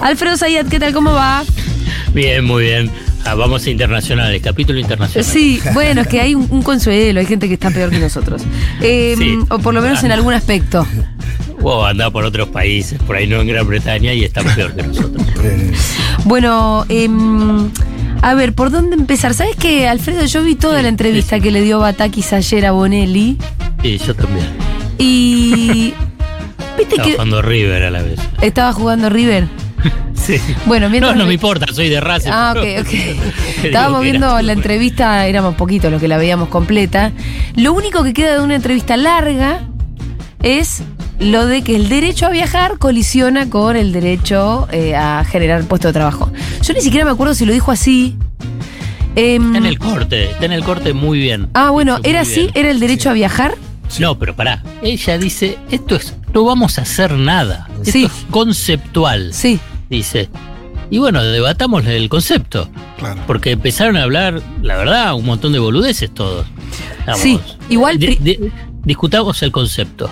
Alfredo Zayat, ¿qué tal? ¿Cómo va? Bien, muy bien. Ah, vamos a internacionales, capítulo internacional. Sí, bueno, es que hay un, un consuelo, hay gente que está peor que nosotros. Eh, Sí. O por lo menos en algún aspecto. O anda por otros países, por ahí no en Gran Bretaña y está peor que nosotros. Bueno, em, a ver, ¿por dónde empezar? ¿Sabes qué, Alfredo? Yo vi toda Sí, la entrevista que le dio Batakis ayer a Bonelli Sí, yo también. y... ¿Viste Estaba que jugando River a la vez. estaba jugando River? Sí. Bueno, No, mientras... no me importa, soy de Racing. Ah, ok, ok. Estábamos viendo la entrevista, éramos poquitos los que la veíamos completa. Lo único que queda de una entrevista larga es lo de que el derecho a viajar colisiona con el derecho eh, a generar puesto de trabajo. Yo ni siquiera me acuerdo si lo dijo así. Em, Está en el corte, está en el corte muy bien. ah, bueno, ¿era así? bien. ¿Era el derecho a viajar? No, pero pará. Ella dice, esto es, no vamos a hacer nada. Esto Sí. es conceptual, Sí. Dice. Y bueno, debatamos el concepto. Claro. Porque empezaron a hablar, la verdad, un montón de boludeces todos. Digamos, Sí, igual di- pri- di- discutamos el concepto.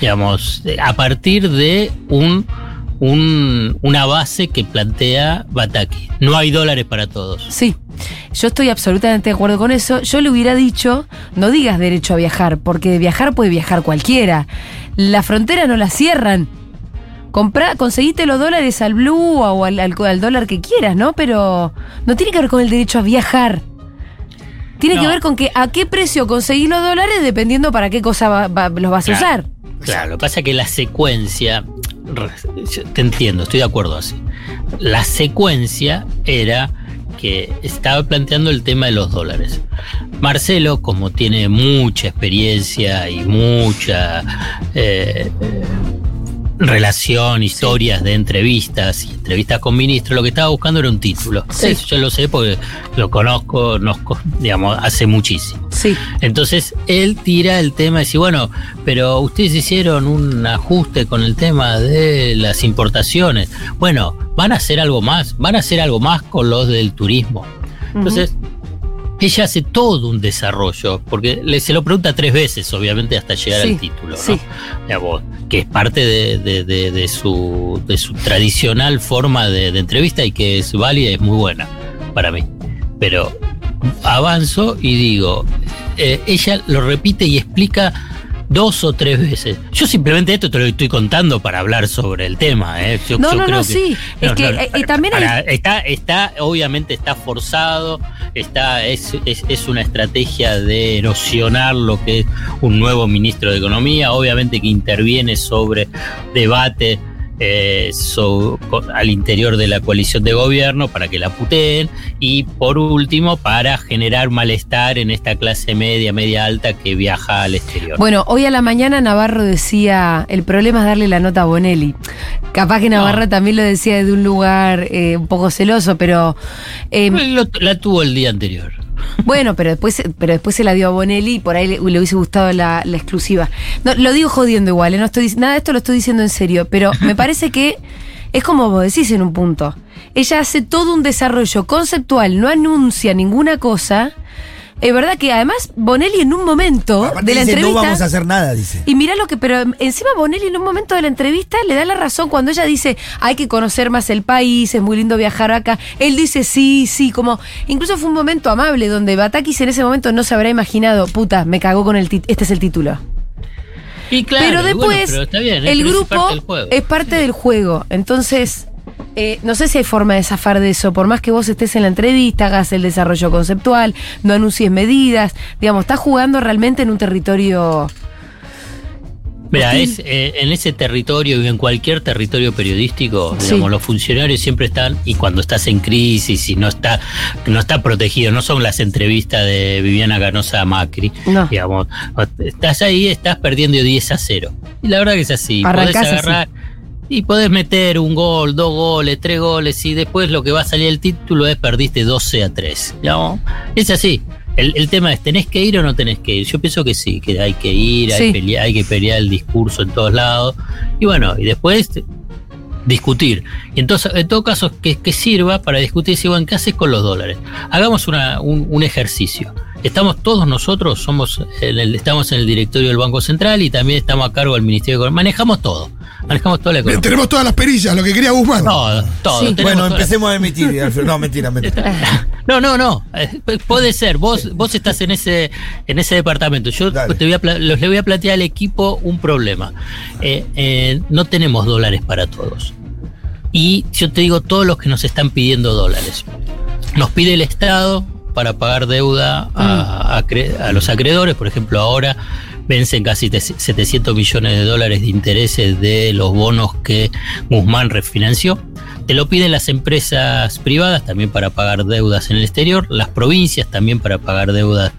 Digamos, a partir de un, un- una base que plantea Bataki. No hay dólares para todos. Sí, yo estoy absolutamente de acuerdo con eso. Yo le hubiera dicho, no digas derecho a viajar, porque de viajar puede viajar cualquiera. La frontera no la cierran. Comprá, conseguiste los dólares al blue o al, al- al dólar que quieras, ¿no? Pero no tiene que ver con el derecho a viajar. Tiene que ver con que a qué precio conseguís los dólares dependiendo para qué cosa va- va- los vas a usar. Claro, lo que pasa es que la secuencia, te entiendo, estoy de acuerdo así. La secuencia era que estaba planteando el tema de los dólares. Marcelo, como tiene mucha experiencia y mucha eh, relación, historias de entrevistas y entrevistas con ministros, lo que estaba buscando era un título. Sí. Eso yo lo sé porque lo conozco, nos, digamos, hace muchísimo. Sí. Entonces él tira el tema y dice, bueno, pero ustedes hicieron un ajuste con el tema de las importaciones. Bueno, van a hacer algo más, van a hacer algo más con los del turismo. Entonces, ella hace todo un desarrollo, porque le, se lo pregunta tres veces, obviamente, hasta llegar Sí, al título, ¿no? sí. Digamos, que es parte de, de- de- de su, de su tradicional forma de, de entrevista y que es válida y es muy buena para mí. Pero avanzo y digo, eh, ella lo repite y explica dos o tres veces. Yo simplemente esto te lo estoy contando para hablar sobre el tema. ¿eh? Yo- No, yo no, creo no, sí. Es que, eh, eh, también hay- para- está, está, obviamente está forzado, está, es, es, es una estrategia de erosionar lo que es un nuevo ministro de Economía, obviamente que interviene sobre debate eh, so- al interior de la coalición de gobierno para que la puteen y por último para generar malestar en esta clase media, media alta que viaja al exterior. Bueno, hoy a la mañana Navarro decía, el problema es darle la nota a Bonelli. Capaz que Navarro No. también lo decía desde un lugar eh, un poco celoso, pero eh, Lo- la tuvo el día anterior. Bueno, pero después, pero después se la dio a Bonelli y por ahí le, hubiese gustado la, la exclusiva. No, lo digo jodiendo igual, eh, no estoy nada de esto lo estoy diciendo en serio, pero me parece que es como vos decís en un punto. Ella hace todo un desarrollo conceptual, no anuncia ninguna cosa. Es verdad que además Bonelli en un momento Aparte de la dice, entrevista no vamos a hacer nada, dice. y mira lo que, pero encima Bonelli en un momento de la entrevista le da la razón cuando ella dice hay que conocer más el país, es muy lindo viajar acá. Él dice sí, sí, como incluso fue un momento amable donde Batakis en ese momento no se habrá imaginado, puta, me cagó con el este es el título. Y claro, pero después bueno, pero está bien, ¿eh? el Pero es grupo parte del juego. es parte del juego. Entonces, eh, no sé si hay forma de zafar de eso. Por más que vos estés en la entrevista, hagas el desarrollo conceptual, no anuncies medidas, digamos, estás jugando realmente en un territorio. Mira, es, eh, en ese territorio y en cualquier territorio periodístico, Sí. digamos, los funcionarios siempre están, y cuando estás en crisis y no está, no está protegido, no son las entrevistas de Viviana Canosa a Macri, No. digamos, estás ahí, estás perdiendo 10 a 0. Y la verdad que es así, podés Arrancás así. Y podés meter un gol, dos goles, tres goles, y después lo que va a salir el título es perdiste 12 a 3. digamos. Es así. El, el tema es, ¿tenés que ir o no tenés que ir? Yo pienso que sí, que hay que ir, hay, pelea- hay que pelear el discurso en todos lados. Y bueno, y después discutir. Y entonces, en todo caso, que, que sirva para discutir si, bueno, ¿qué haces con los dólares? Hagamos una- un, un ejercicio. Estamos todos nosotros, somos estamos en el directorio del Banco Central y también estamos a cargo del Ministerio de Economía. Manejamos todo. Manejamos toda la economía. Tenemos todas las perillas, lo que quería Guzmán. Todo, todo. Bueno, empecemos a emitir, Alfredo. No, mentira, mentira. No, no, no. Eh, puede ser. Vos, vos estás en ese, en ese departamento. Yo te voy a, le voy a plantear al equipo un problema. Eh, eh, no tenemos dólares para todos. Y yo te digo, todos los que nos están pidiendo dólares. Nos pide el Estado para pagar deuda a, mm. a los acreedores. Por ejemplo, ahora vencen casi 700 millones de dólares de intereses de los bonos que Guzmán refinanció. Te lo piden las empresas privadas también para pagar deudas en el exterior, las provincias también para pagar deudas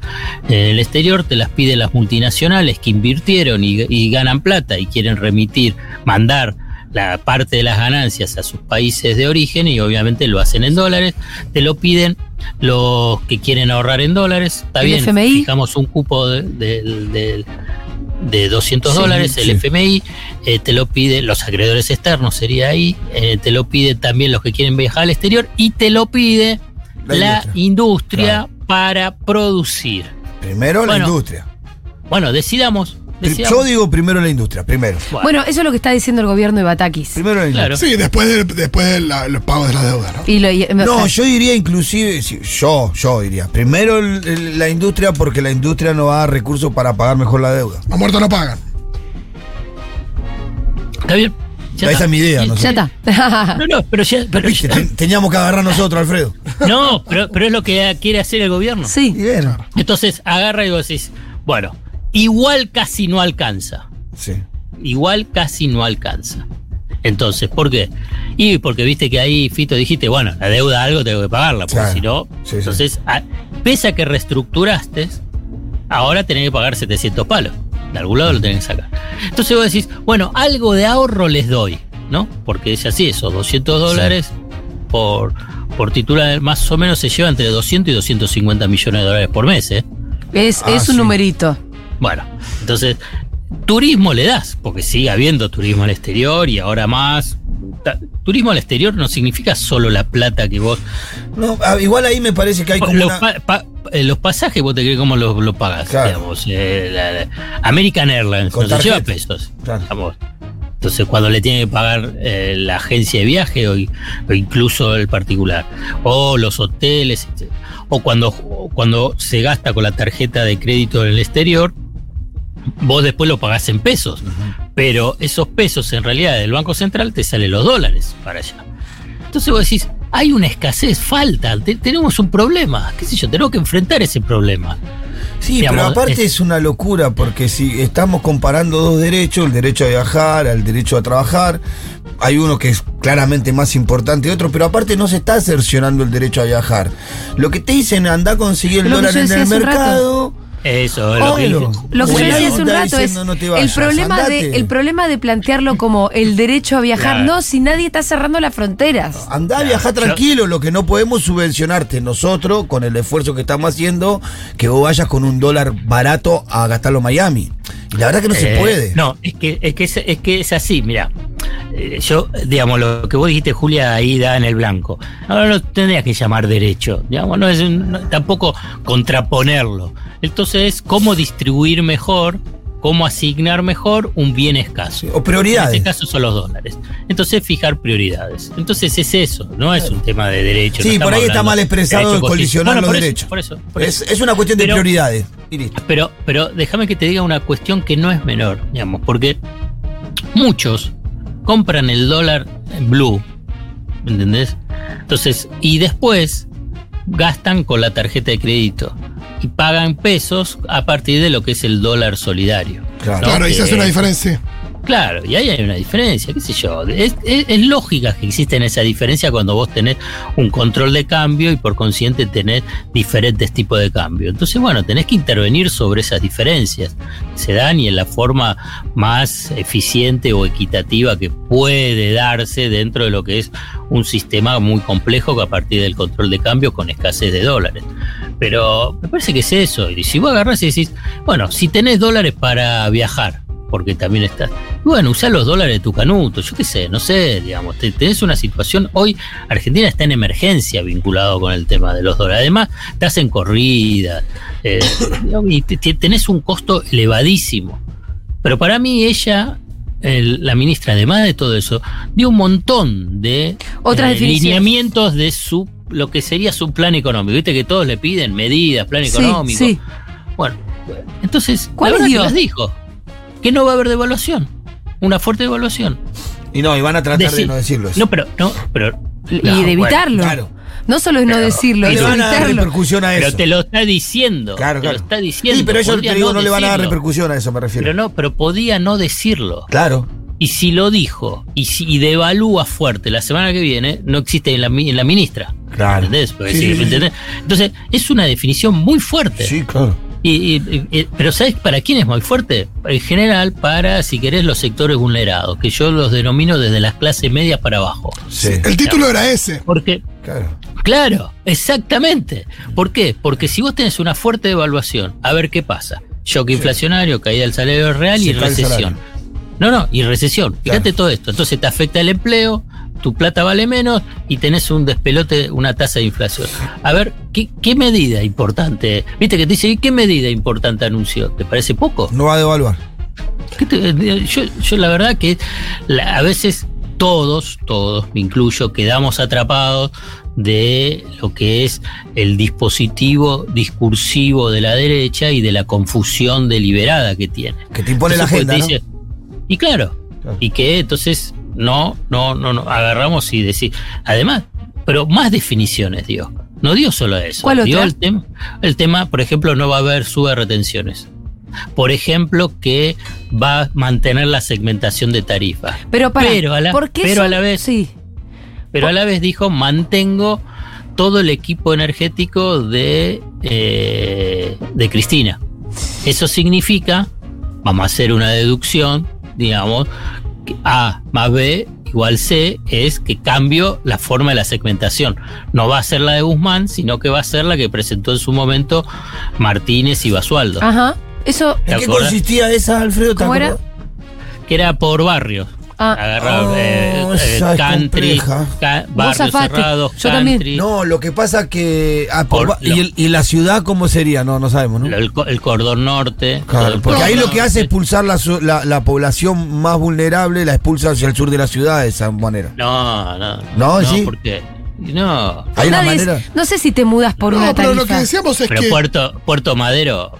en el exterior, te las piden las multinacionales que invirtieron y, ganan plata y quieren remitir, mandar la parte de las ganancias a sus países de origen y obviamente lo hacen en dólares, te lo piden los que quieren ahorrar en dólares, está bien, fijamos un cupo de, de 200 dólares, el FMI, eh, te lo pide, los acreedores externos sería ahí, eh, te lo pide también los que quieren viajar al exterior y te lo pide la, industria, para producir. Primero la industria. Bueno, decidamos yo digo primero la industria, primero. Bueno. eso es lo que está diciendo el gobierno de Batakis. Primero la industria. Sí, después de, después los pagos de la deuda, ¿no? no, yo diría inclusive, yo, yo diría, primero la industria porque la industria no va a dar recursos para pagar mejor la deuda. Los muertos no pagan. Está bien. Esa es mi idea. Ya está. no, no, pero ya. Pero Teníamos que agarrar nosotros, Alfredo. No, pero, pero es lo que quiere hacer el gobierno. Sí. Entonces agarra y vos decís, bueno, igual casi no alcanza. Sí. Igual casi no alcanza. Entonces, ¿por qué? Y porque viste que ahí, Fito, dijiste, bueno, la deuda algo tengo que pagarla, porque si no. entonces, pese a que reestructuraste, ahora tenés que pagar 700 palos. De algún lado lo tenés que sacar. Entonces vos decís, bueno, algo de ahorro les doy, ¿no? Porque es así, esos 200 dólares por, por titular, más o menos se lleva entre 200 y 250 millones de dólares por mes, ¿eh? Es, es ah, un numerito. Bueno, entonces, turismo le das, porque sigue habiendo turismo al exterior y ahora más. Turismo al exterior no significa solo la plata que vos. No, ah, igual ahí me parece que hay como. Los, eh, los pasajes, vos te crees cómo los, pagas. Eh, American Airlines no se lleva pesos. Entonces, cuando le tiene que pagar eh, la agencia de viaje o, incluso el particular, o los hoteles, o cuando, cuando se gasta con la tarjeta de crédito en el exterior, vos después lo pagás en pesos, pero esos pesos en realidad del Banco Central te salen los dólares para allá. Entonces vos decís, hay una escasez, falta, tenemos un problema, qué sé yo, tenemos que enfrentar ese problema. Sí, pero aparte es... una locura, porque si estamos comparando dos derechos, el derecho a viajar, el derecho a trabajar, hay uno que es claramente más importante que otro, pero aparte no se está cercionando el derecho a viajar. Lo que te dicen, anda a conseguir el dólar en el mercado. Eso, lo que, lo que yo decía hace un rato es el, problema de, el problema de plantearlo como el derecho a viajar. No, si nadie está cerrando las fronteras. Anda a viajar tranquilo, lo que no podemos subvencionarte nosotros, con el esfuerzo que estamos haciendo, que vos vayas con un dólar barato a gastarlo en Miami. Y la verdad que no se eh, puede. No, es que, es que es, que es así, mira. Eh, yo, digamos, lo que vos dijiste, Julia, ahí da en el blanco. Ahora no tendrías que llamar derecho, digamos, no es tampoco contraponerlo. Entonces, ¿cómo distribuir mejor? ¿Cómo asignar mejor un bien escaso? O prioridades. En este caso son los dólares. Entonces, fijar prioridades. Entonces, es eso, no es un tema de derecho. Sí, por ahí está mal expresado colisionar los derechos. Por eso, es, una cuestión de prioridades. Pero, pero déjame que te diga una cuestión que no es menor, digamos, porque muchos compran el dólar en blue, ¿entendés? Entonces, y después gastan con la tarjeta de crédito y pagan pesos a partir de lo que es el dólar solidario. Claro, claro ahí se hace una diferencia. Claro, y ahí hay una diferencia, qué sé yo. Es, lógica que existen esa diferencia cuando vos tenés un control de cambio y por consiguiente tenés diferentes tipos de cambio. Entonces, bueno, tenés que intervenir sobre esas diferencias se dan y en la forma más eficiente o equitativa que puede darse dentro de lo que es un sistema muy complejo que a partir del control de cambio con escasez de dólares. Pero me parece que es eso. Y si vos agarrás y decís, bueno, si tenés dólares para viajar, porque también está. Bueno, usar los dólares de tu canuto, yo qué sé, no sé, digamos, tenés una situación. Hoy Argentina está en emergencia vinculado con el tema de los dólares. Además, te hacen corrida eh, y tenés un costo elevadísimo. Pero para mí, ella la ministra, además de todo eso, dio un montón de Otras eh, lineamientos de su lo que sería su plan económico. Viste que todos le piden medidas, plan económico. Sí. Bueno, entonces, ¿cuál las dijo? Que no va a haber devaluación. Una fuerte devaluación. Y no, y van a tratar de no decirlo. No, pero, no, pero. y de evitarlo. claro. No solo es no decirlo, es van a dar repercusión a eso. Pero te lo está diciendo. Claro, claro. Te lo está diciendo. Sí, pero ellos te digo, no, le van a dar repercusión a eso, me refiero. Pero no, pero podía no decirlo. Claro. Y si lo dijo y si devalúa fuerte la semana que viene, no existe en la, en la ministra. Claro. ¿Entendés? Entonces, es una definición muy fuerte. Sí, claro. Y, pero ¿sabes para quién es muy fuerte? En general, para, si querés, los sectores vulnerados, que yo los denomino desde las clases medias para abajo. Sí. El título era ese. Porque, claro. claro, exactamente. ¿Por qué? Porque si vos tenés una fuerte devaluación, a ver qué pasa. Shock inflacionario, caída del salario real y recesión. No, no, y recesión. Fíjate todo esto. Entonces te afecta el empleo, tu plata vale menos y tenés un despelote, una tasa de inflación. A ver, ¿qué, medida importante? Viste que te dice, ¿qué medida importante anunció? ¿Te parece poco? No va a devaluar. yo, la verdad que a veces todos, todos, me incluyo, quedamos atrapados de lo que es el dispositivo discursivo de la derecha y de la confusión deliberada que tiene. Que te impone la agenda, Y claro, y que entonces no, no, no, no. Agarramos y decir. Además, pero más definiciones dio. No dio solo eso. ¿Cuál dio el, tema el tema, por ejemplo, no va a haber sube retenciones. Por ejemplo, que va a mantener la segmentación de tarifas. Pero para, pero a la, pero a la vez. Sí. Pero a la vez dijo, mantengo todo el equipo energético de, eh, de Cristina. Eso significa, vamos a hacer una deducción, digamos, a más B igual C es que cambio la forma de la segmentación. No va a ser la de Guzmán, sino que va a ser la que presentó en su momento Martínez y Basualdo. Ajá. Eso, ¿En qué consistía esa, Alfredo? ¿Cómo era? Que era por barrios. Ah. Agarrar oh, eh, eh, country, barrios cerrados, Yo También. No, lo que pasa que. Ah, y, la ciudad cómo sería? No, no sabemos, ¿no? El, cordón norte. porque ahí lo que hace es expulsar la, la, población más vulnerable, la expulsa hacia el sur de la ciudad de esa manera. No, no. ¿No? ¿Sí? Porque no. Hay una manera. No sé si te mudas por una tarifa. pero lo que decíamos es pero Puerto, Puerto Madero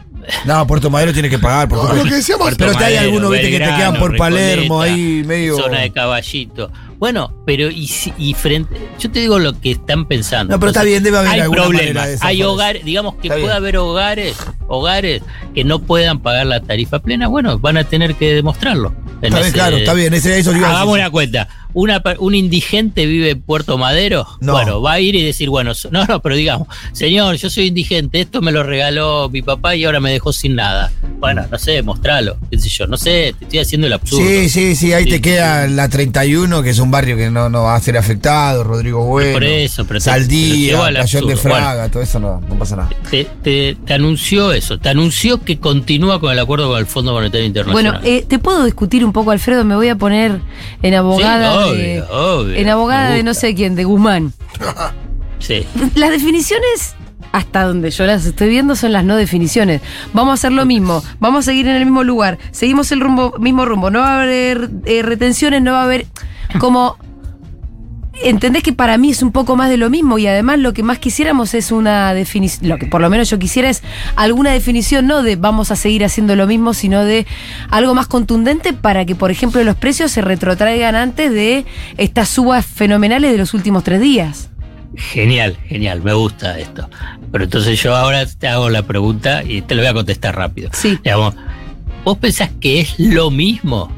no, Puerto Madero tiene que pagar. Por lo que decíamos, pero hay algunos que te quedan por Palermo ahí medio. Zona de caballito. Bueno, pero y, y frente. Yo te digo lo que están pensando. No, pero está bien, debe haber Hay problemas. hay hogares, digamos que puede haber hogares, hogares que no puedan pagar la tarifa plena. Bueno, van a tener que demostrarlo. Está bien, claro, está bien. Ese, eso hagamos una cuenta una, un indigente vive en Puerto Madero, bueno, va a ir y decir, bueno, no, no, pero digamos, señor, yo soy indigente, esto me lo regaló mi papá y ahora me dejó sin nada. Bueno, no sé, mostralo, qué sé yo, no sé, te estoy haciendo el absurdo. Sí, sí, sí, ahí te queda la 31, que es un barrio que no, no va a ser afectado, Rodrigo Bueno, por eso, pero Saldía, Cayón de Fraga, todo eso no, no pasa nada. Te, te, anunció eso, te anunció que continúa con el acuerdo con el Fondo Monetario Internacional. Bueno, eh, te puedo discutir un poco, Alfredo, me voy a poner en abogada en abogada de no sé quién, de Guzmán. sí. Las definiciones hasta donde yo las estoy viendo son las no definiciones. Vamos a hacer lo mismo, vamos a seguir en el mismo lugar, seguimos el rumbo, mismo rumbo, no va a haber eh, retenciones, no va a haber como entendés que para mí es un poco más de lo mismo y además lo que más quisiéramos es una definición, lo que por lo menos yo quisiera es alguna definición, no de vamos a seguir haciendo lo mismo, sino de algo más contundente para que, por ejemplo, los precios se retrotraigan antes de estas subas fenomenales de los últimos tres días. Genial, genial, me gusta esto. Pero entonces yo ahora te hago la pregunta y te lo voy a contestar rápido. Sí. ¿Vos pensás que es lo mismo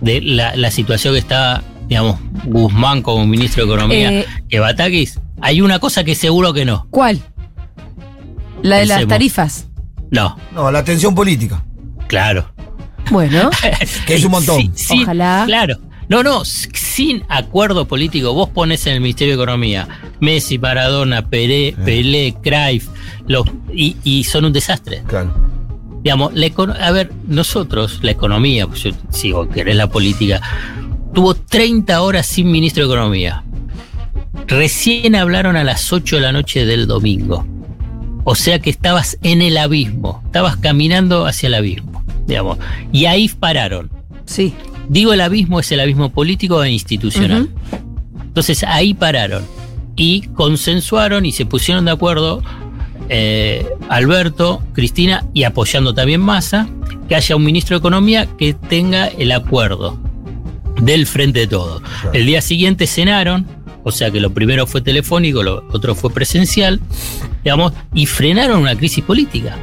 de la, la situación que está digamos, Guzmán como ministro de Economía eh, que Batakis, hay una cosa que seguro que no. ¿Cuál? ¿La de las tarifas? No. No, la atención política. Claro. Bueno. que es un montón. Ojalá. Claro. No, no, sin acuerdo político, vos pones en el Ministerio de Economía Messi, Maradona, Pelé, Pelé Cruyff, los, y, y son un desastre. Claro Digamos, a ver, nosotros, la economía, pues yo sigo, que la política, tuvo 30 horas sin ministro de Economía. Recién hablaron a las 8 de la noche del domingo. O sea que estabas en el abismo, estabas caminando hacia el abismo, digamos. Y ahí pararon. Sí. Digo el abismo es el abismo político e institucional. Entonces ahí pararon y consensuaron y se pusieron de acuerdo eh, Alberto, Cristina y apoyando también Massa, que haya un ministro de Economía que tenga el acuerdo del frente de todo. El día siguiente cenaron, o sea que lo primero fue telefónico, lo otro fue presencial, digamos, y frenaron una crisis política.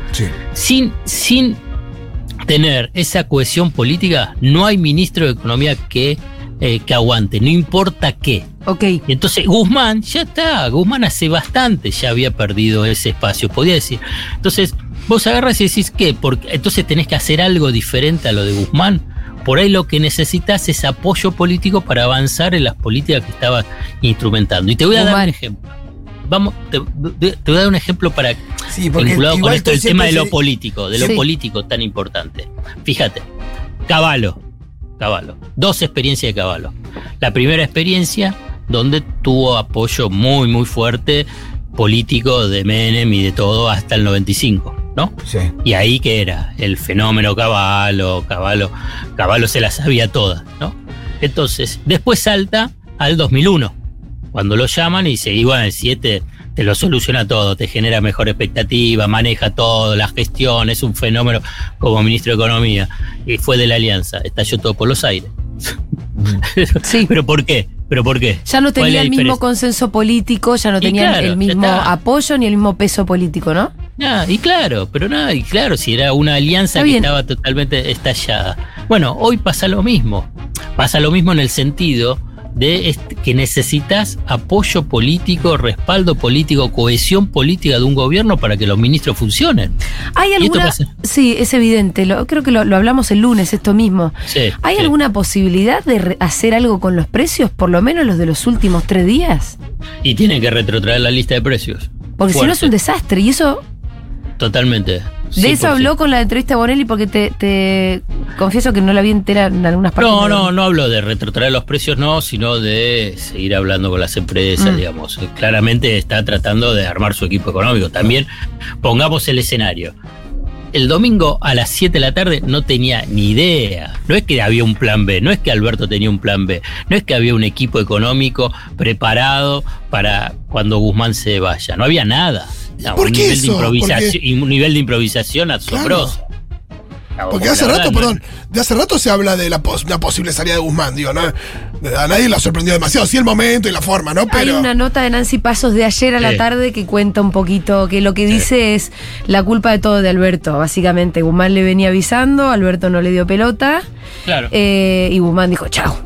Sin, sin tener esa cohesión política, no hay ministro de Economía que, eh, que aguante, no importa qué. Ok. entonces Guzmán, ya está, Guzmán hace bastante ya había perdido ese espacio, podía decir. Entonces, vos agarras y decís, ¿qué? Porque, entonces tenés que hacer algo diferente a lo de Guzmán. Por ahí lo que necesitas es apoyo político para avanzar en las políticas que estabas instrumentando. Y te voy a dar un ejemplo. Vamos, te, voy a dar un ejemplo para vinculado con esto el tema de lo político, de lo político tan importante. Fíjate, Caballo, Caballo, dos experiencias de Caballo. La primera experiencia donde tuvo apoyo muy muy fuerte político de Menem y de todo hasta el 95. ¿No? Sí. Y ahí que era el fenómeno Caballo, Caballo, Caballo se la sabía toda, ¿no? Entonces, después salta al 2001, cuando lo llaman y y bueno, el 7 te lo soluciona todo, te genera mejor expectativa, maneja todo, la gestión, es un fenómeno como ministro de Economía. Y fue de la alianza, estalló todo por los aires. Sí. ¿Pero por qué? ¿Pero por qué? Ya no tenía el mismo consenso político, ya no tenía el mismo apoyo ni el mismo peso político, ¿no? Y claro, pero nada, y claro, si era una alianza que estaba totalmente estallada. Bueno, hoy pasa lo mismo. Pasa lo mismo en el sentido de que necesitas apoyo político, respaldo político, cohesión política de un gobierno para que los ministros funcionen. ¿Hay alguna, sí, es evidente, lo, creo que lo, hablamos el lunes, esto mismo. ¿Hay alguna posibilidad de hacer algo con los precios, por lo menos los de los últimos tres días? Y tienen que retrotraer la lista de precios. Porque si no es un desastre, y eso Totalmente. De eso habló con la entrevista Bonelli porque te, confieso que no la vi entera en algunas partes. No, no, no hablo de retrotraer los precios, no, sino de seguir hablando con las empresas, mm. digamos. Claramente está tratando de armar su equipo económico. También pongamos el escenario. El domingo a las 7 de la tarde no tenía ni idea. No es que había un plan B, no es que Alberto tenía un plan B, no es que había un equipo económico preparado para cuando Guzmán se vaya. No había nada un, nivel De improvisación, un nivel de improvisación asombroso. Porque hace rato, perdón, de hace rato se habla de la posible salida de Guzmán, digo, ¿no? A nadie lo sorprendió demasiado, sí el momento y la forma, ¿no? Hay una nota de Nancy Pasos de ayer a la tarde que cuenta un poquito, que lo que dice es la culpa de todo de Alberto, básicamente. Guzmán le venía avisando, Alberto no le dio pelota. Claro. Eh, y Guzmán dijo, chao,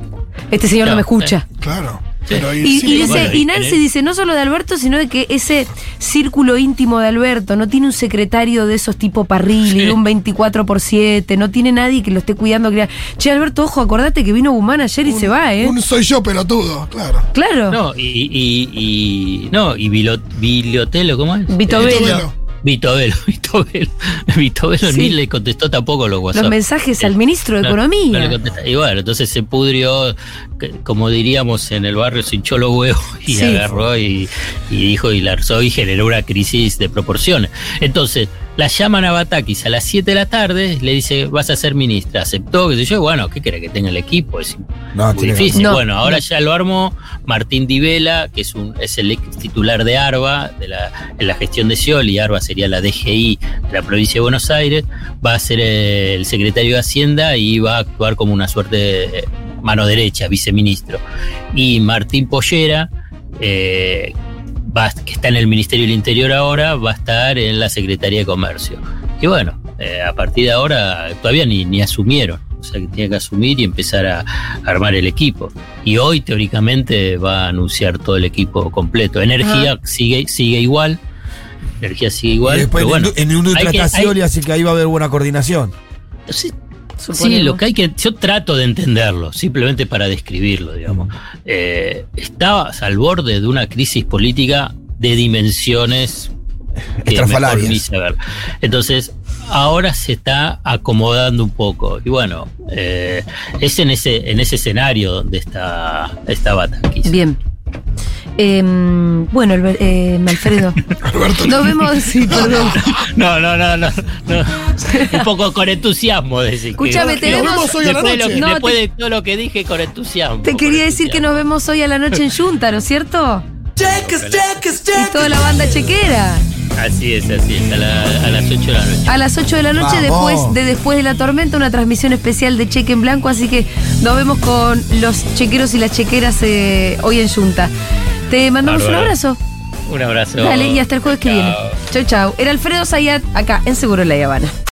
este señor no me escucha. Claro y, Nancy dice, no solo de Alberto, sino de que ese círculo íntimo de Alberto no tiene un secretario de esos tipo Parrilli, un 24 por 7, no tiene nadie que lo esté cuidando. che, Alberto, ojo, acordate que vino Guzmán ayer y se va, ¿eh? Un soy yo pelotudo, claro. Claro. No, y, y, no, y Bilotelo, ¿cómo es? Vitovelo. Vito Vito Velo ni le contestó tampoco los WhatsApp. Los mensajes al ministro de Economía. y bueno, entonces se pudrió, como diríamos en el barrio, se hinchó los huevos y agarró y, dijo y larzó y generó una crisis de proporciones. Entonces, la llaman a Batakis a las 7 de la tarde, le dice, vas a ser ministra. Aceptó, que sé yo, bueno, ¿qué quiere que tenga el equipo? Es muy difícil. bueno, ahora ya lo armó Martín Divela, que es, un, es el ex titular de ARBA, de la, en la gestión de Ciol, y ARBA sería la DGI de la provincia de Buenos Aires. Va a ser el secretario de Hacienda y va a actuar como una suerte de mano derecha, viceministro. Y Martín Pollera, eh, que está en el Ministerio del Interior ahora, va a estar en la Secretaría de Comercio. Y bueno, eh, a partir de ahora todavía ni, ni asumieron. O sea que tiene que asumir y empezar a, armar el equipo. Y hoy teóricamente va a anunciar todo el equipo completo. Energía sigue, sigue igual. Energía sigue igual. después en, bueno, en y así que ahí va a haber buena coordinación. Sí, Sí, lo que hay que. Yo trato de entenderlo, simplemente para describirlo, digamos. Eh, está al borde de una crisis política de dimensiones estrafalarias. Entonces, ahora se está acomodando un poco. Y bueno, eh, es en ese, en ese escenario donde está, Batakis. Bien. Em, bueno, eh, Alfredo. Nos vemos. Sí, perdón. No, no, no, no, Un poco con entusiasmo decir. Escúchame, te vemos hoy a la noche. después de todo lo que dije, con entusiasmo. Te quería decir que nos vemos hoy a la noche en Junta, ¿no es cierto? Y toda la banda chequera. Así es, así es, a, las 8 de la noche. A las 8 de la noche, después de Después de la Tormenta, una transmisión especial de Cheque en Blanco, así que nos vemos con los chequeros y las chequeras eh, hoy en Junta. Te mandamos un abrazo. Un abrazo. Dale, y hasta el jueves que viene. Chau, chau. Era Alfredo Zayat acá en Seguro La Habana.